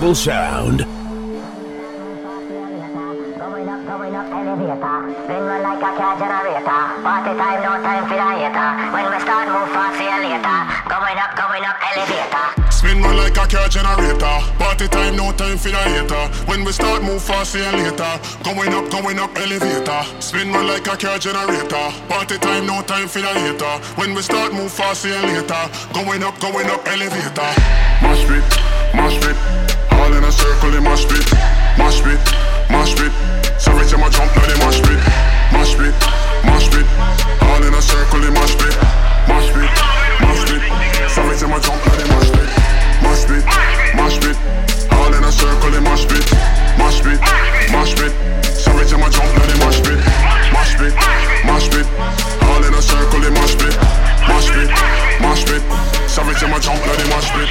Festival sound. Spin run like a car generator. Party time, no time for the hater. When we start, move fast, see you later. Going up, going up, elevator. Spin run like a car generator. Party time, no time for the hater. When we start, move fast, see you later. Going up, going up, elevator. Spin run like a car generator. Party time, no time for the hater. When we start, move fast, see you later. Going up, going up, elevator. Mash pit, mash pit. A circle, in mash pit, mash pit, mash pit. Savage, I'm a jump, now they mash pit, mash pit, mash pit. All in a circle, in mash pit, mash pit, mash pit. Savage, I'm a jump, now they mash pit, mash pit, mash pit. All in a circle, in mash pit, mash pit, mash pit. Savage, I'm a jump, now they mash pit, mash pit, mash pit. All in a circle, in mash pit, mash pit, mash pit. Savage, I'm a jump, now they mash pit,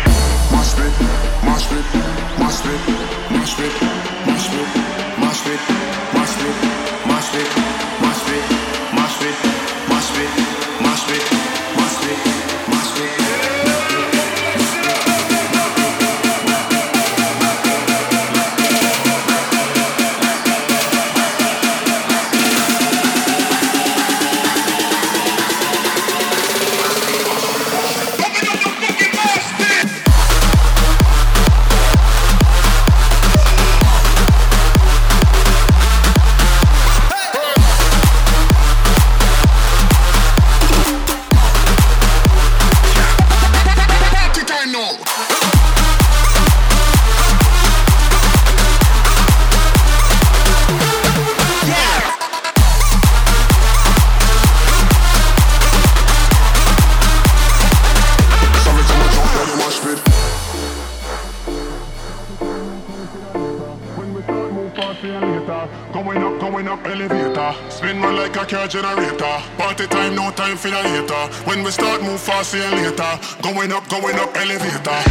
Маш пит, маш пит, маш пит, маш пит, маш пит, маш пит. Going up, going up, elevator.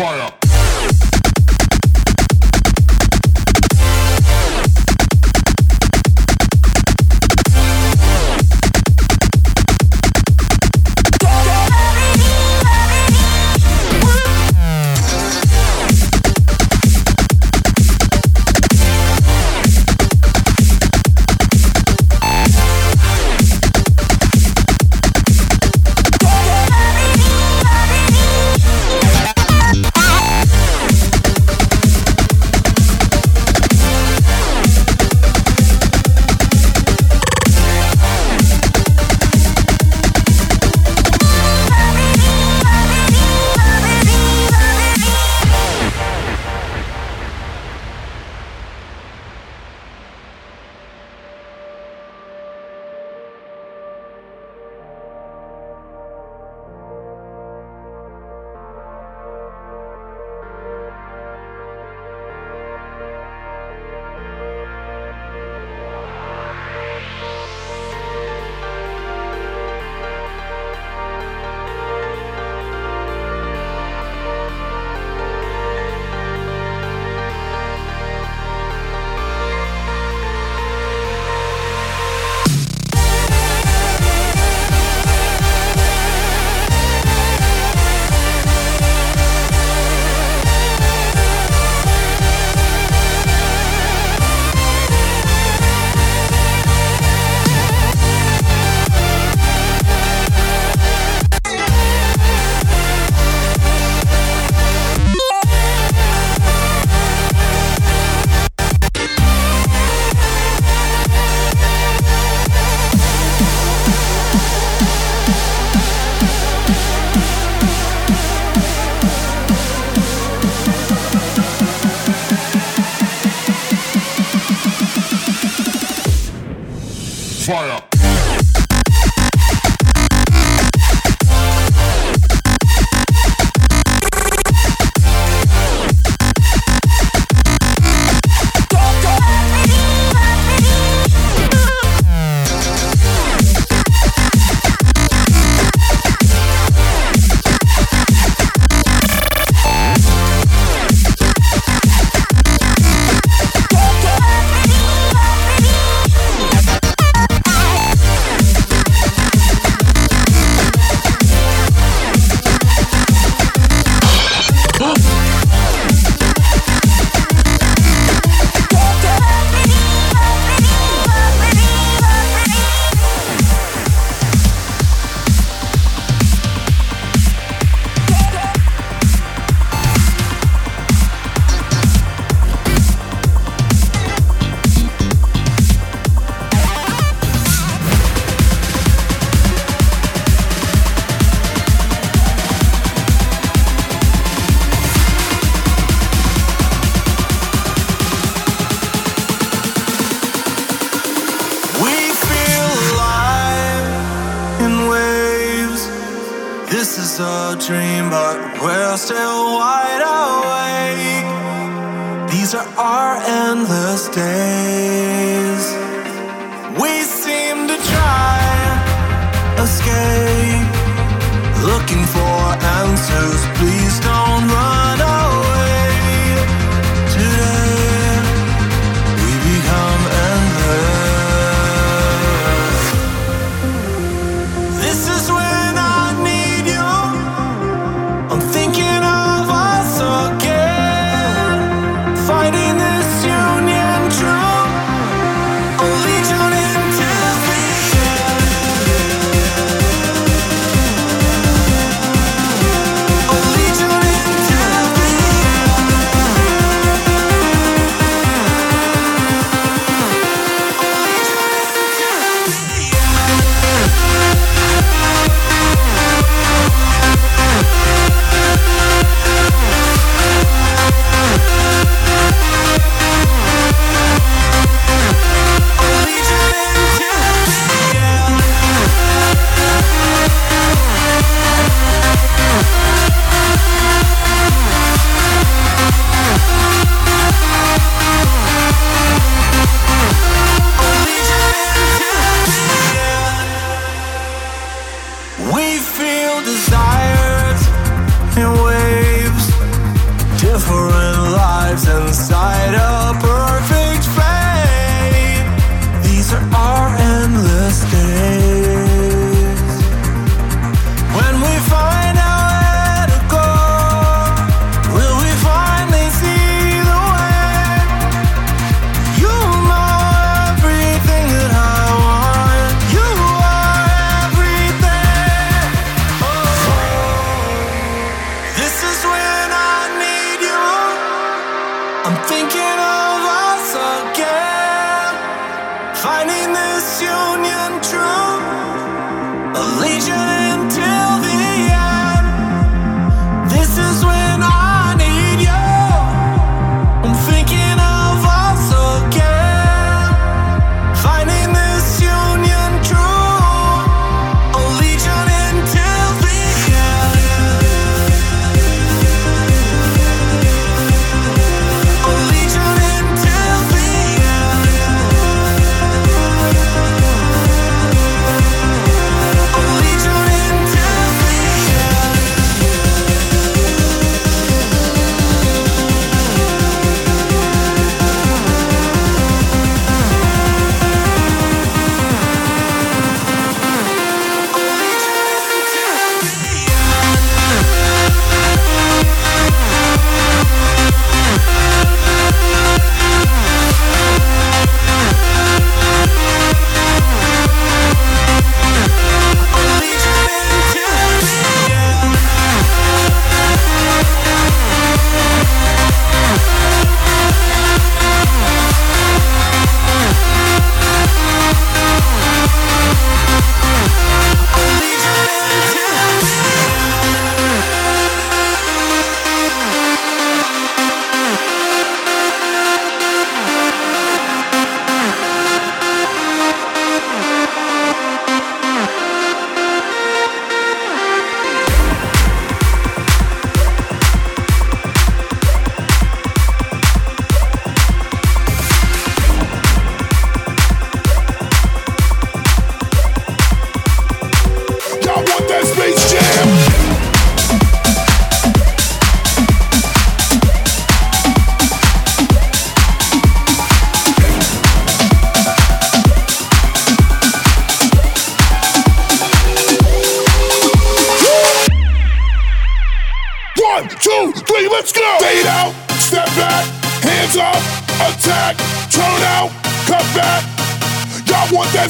Fire.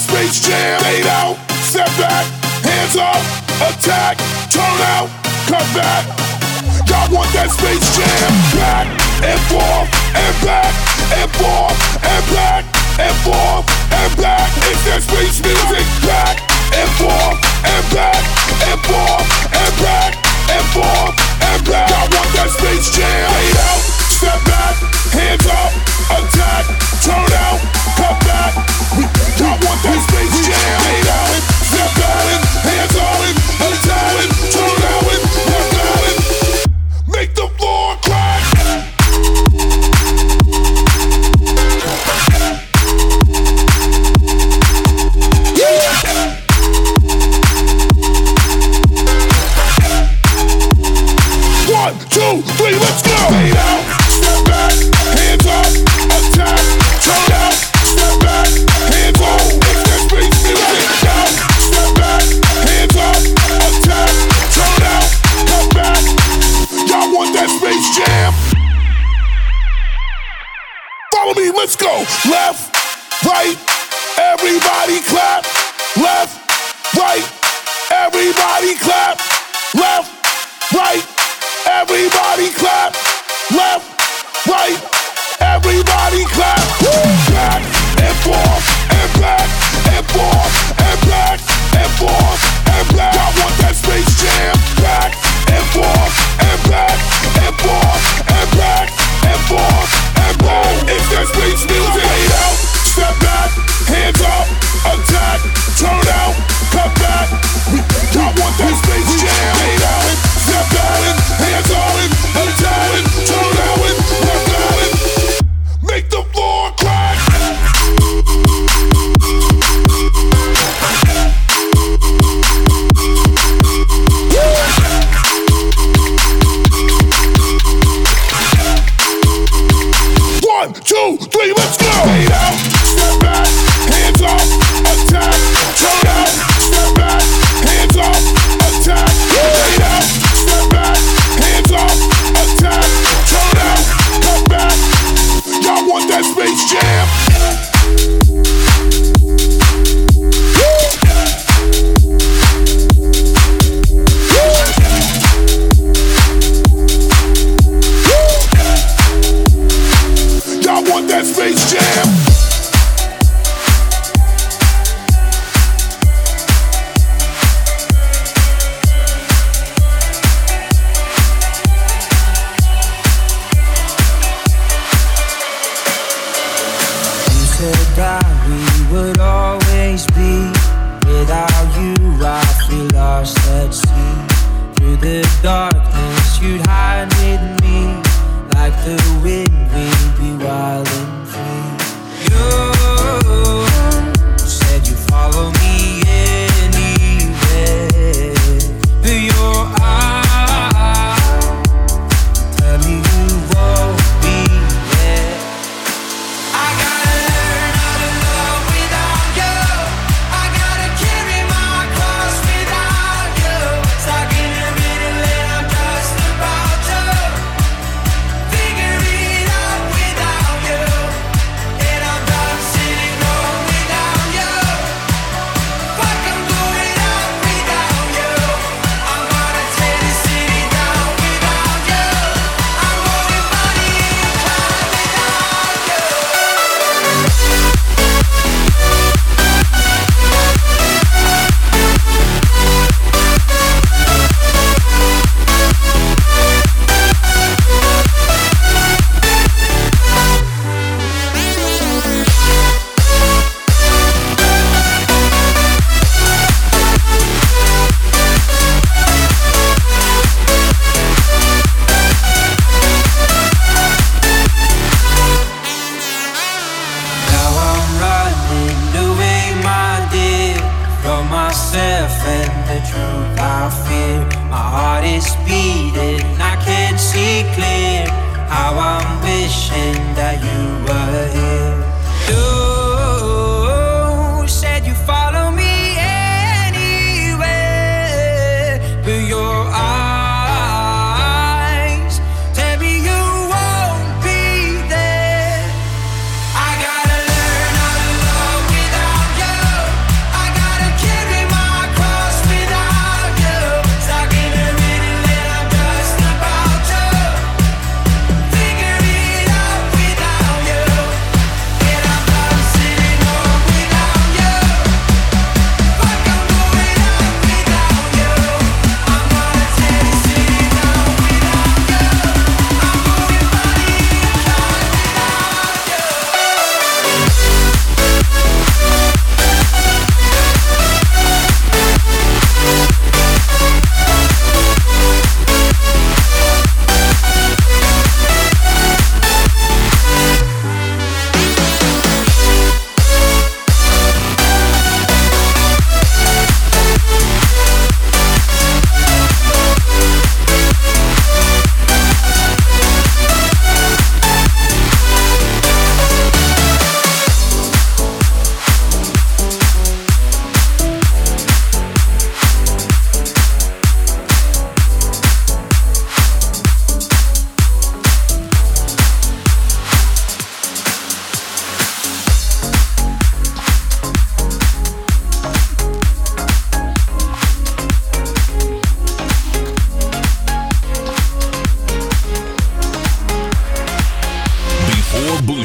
Space Jam 8 out, step back, hands up, attack, turn out, cut back. Y'all want that Space Jam back and forth and back and forth and back and forth and back. It's that space music back and forth and back and forth and back and forth and back. Y'all want that Space Jam 8 out, step back, hands up attack, turn out, come back. We don't want that space jam? Get out it, step out hands on it, attack it, turn out it, step. Make them Let's go. Left, right, everybody clap. Left, right, everybody clap. Left, right, everybody clap. Left, right, everybody clap. Back and forth and back and forth and back and forth and back. I want that space jam. Back and forth and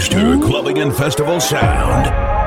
Master Clubbing and Festival Sound.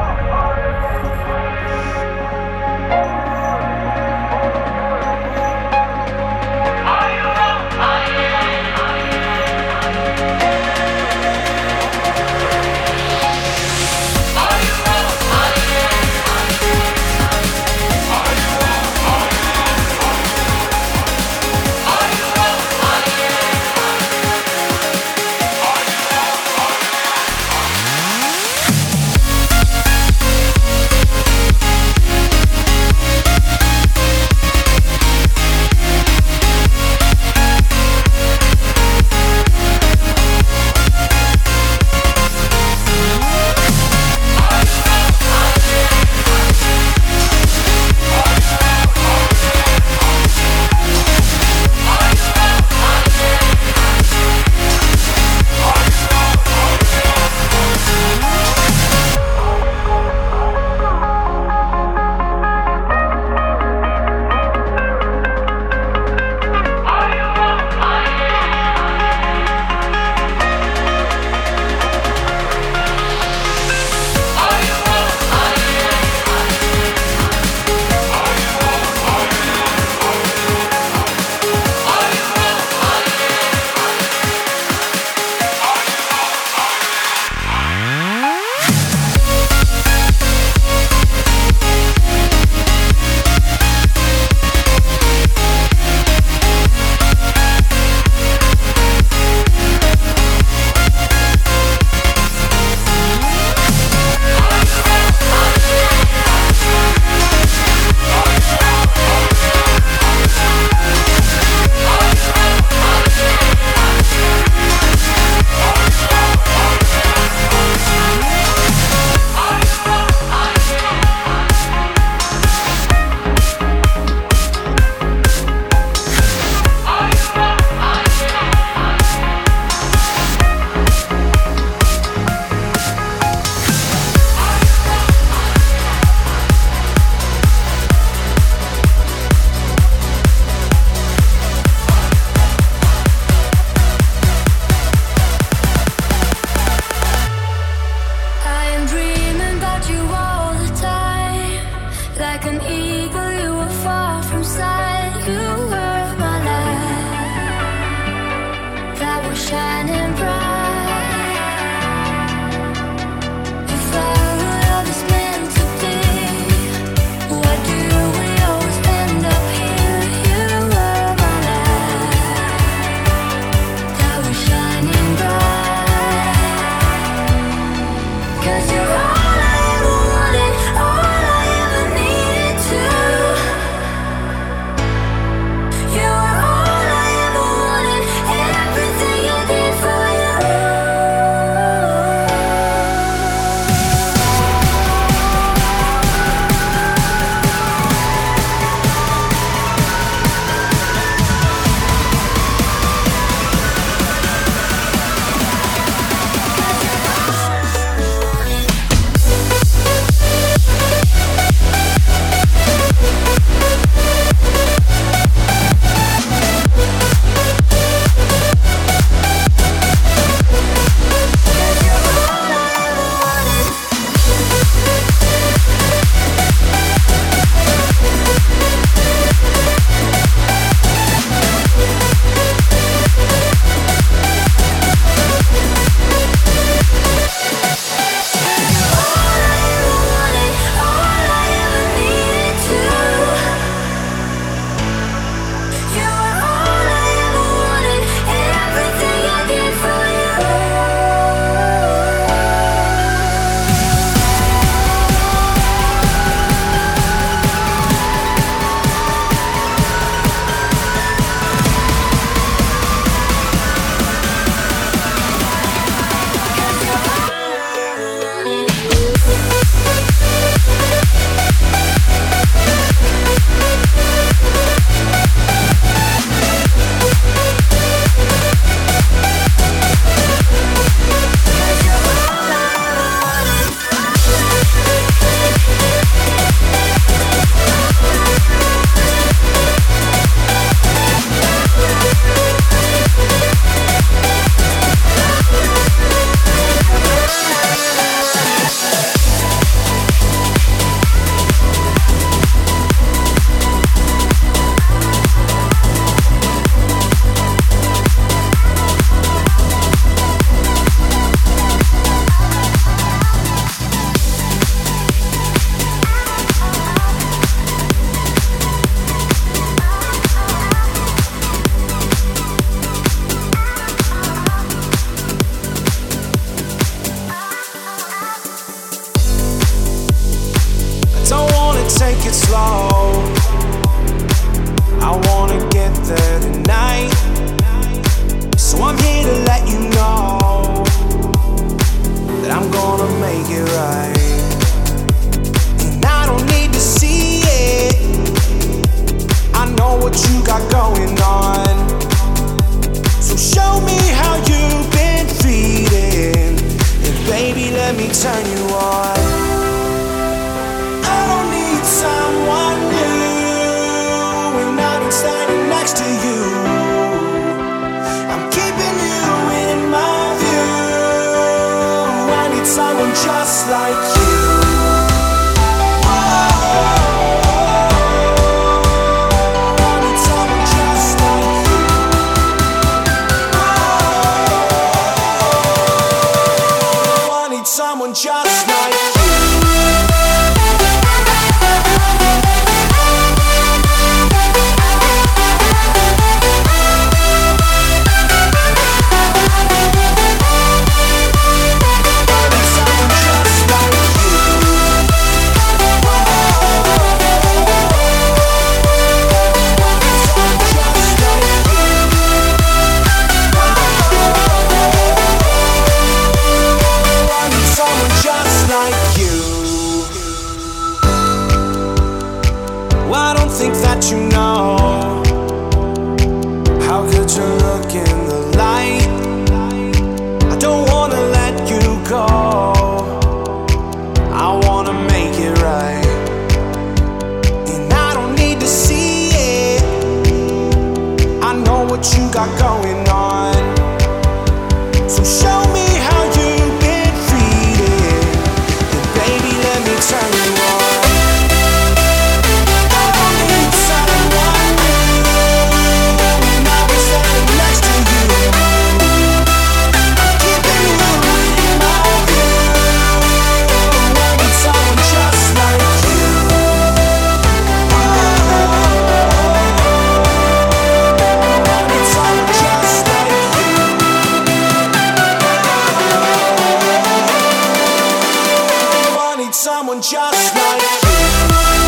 Someone just like you.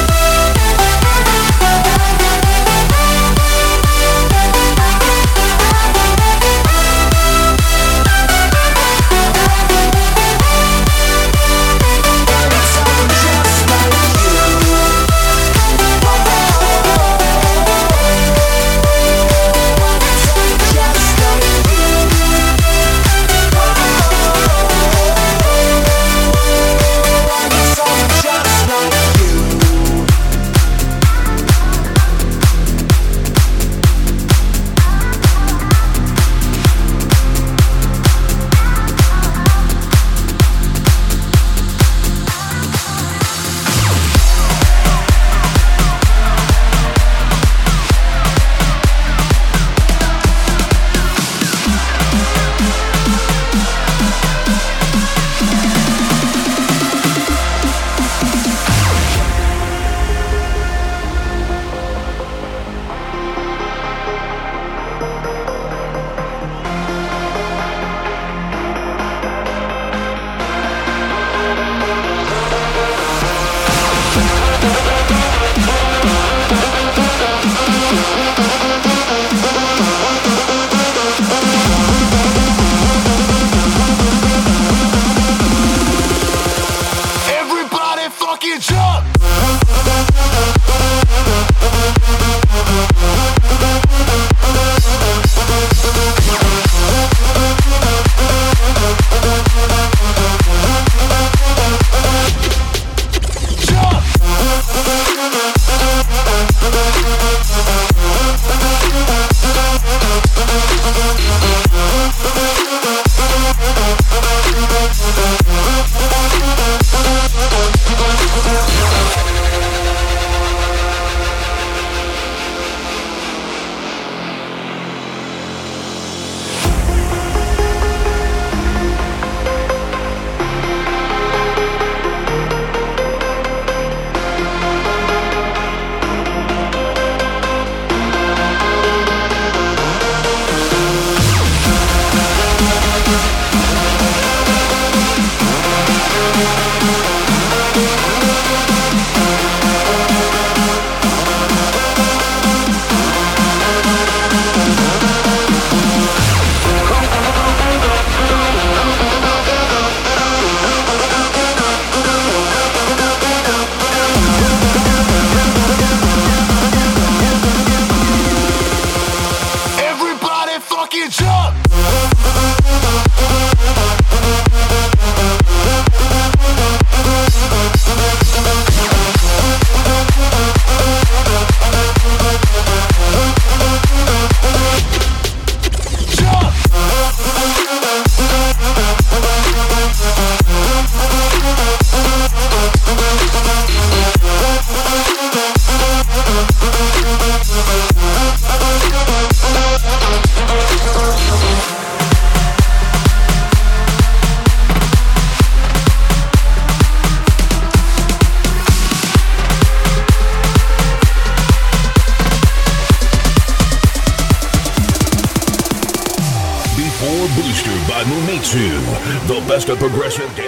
The progressive